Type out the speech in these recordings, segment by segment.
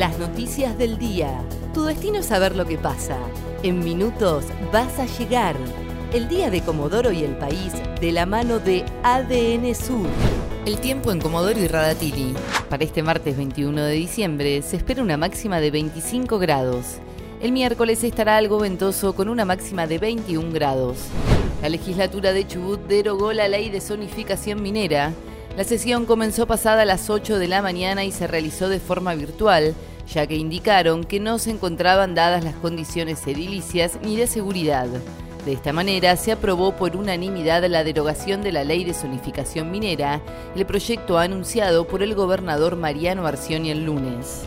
Las noticias del día. Tu destino es saber lo que pasa. En minutos vas a llegar. El día de Comodoro y el país de la mano de ADN Sur. El tiempo en Comodoro y Radatili. Para este martes 21 de diciembre se espera una máxima de 25 grados. El miércoles estará algo ventoso con una máxima de 21 grados. La legislatura de Chubut derogó la ley de zonificación minera la sesión comenzó pasada las 8 de la mañana y se realizó de forma virtual, ya que indicaron que no se encontraban dadas las condiciones edilicias ni de seguridad. De esta manera se aprobó por unanimidad la derogación de la ley de zonificación minera, el proyecto anunciado por el gobernador Mariano Arcioni el lunes.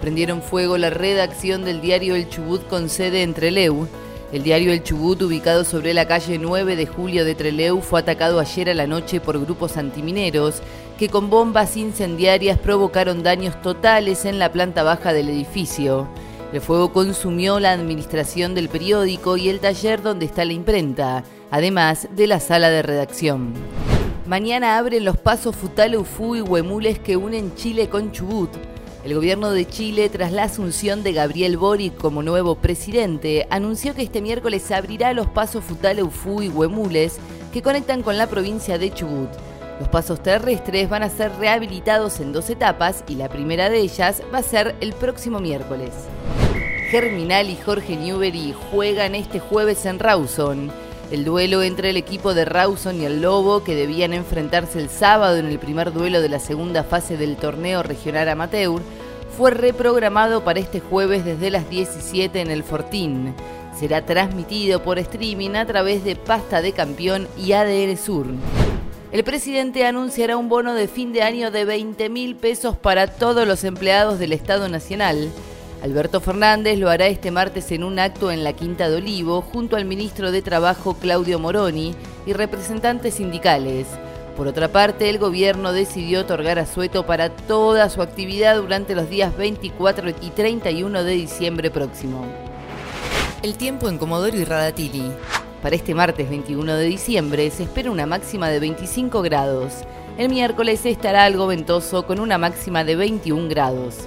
Prendieron fuego la redacción del diario El Chubut con sede en Treleu, el diario El Chubut, ubicado sobre la calle 9 de julio de Treleu, fue atacado ayer a la noche por grupos antimineros que con bombas incendiarias provocaron daños totales en la planta baja del edificio. El fuego consumió la administración del periódico y el taller donde está la imprenta, además de la sala de redacción. Mañana abren los pasos Futaleufú y Huemules que unen Chile con Chubut. El gobierno de Chile, tras la asunción de Gabriel Boric como nuevo presidente, anunció que este miércoles abrirá los pasos Futaleufú y Huemules que conectan con la provincia de Chubut. Los pasos terrestres van a ser rehabilitados en dos etapas y la primera de ellas va a ser el próximo miércoles. Germinal y Jorge Newbery juegan este jueves en Rawson. El duelo entre el equipo de Rawson y el Lobo, que debían enfrentarse el sábado en el primer duelo de la segunda fase del torneo regional amateur, fue reprogramado para este jueves desde las 17 en el Fortín. Será transmitido por streaming a través de Pasta de Campeón y ADN Sur. El presidente anunciará un bono de fin de año de 20 mil pesos para todos los empleados del Estado Nacional Alberto Fernández lo hará este martes en un acto en la Quinta de Olivo junto al ministro de Trabajo Claudio Moroni y representantes sindicales. Por otra parte, el gobierno decidió otorgar asueto para toda su actividad durante los días 24 y 31 de diciembre próximo. El tiempo en Comodoro y Radatili. Para este martes 21 de diciembre se espera una máxima de 25 grados. El miércoles estará algo ventoso con una máxima de 21 grados.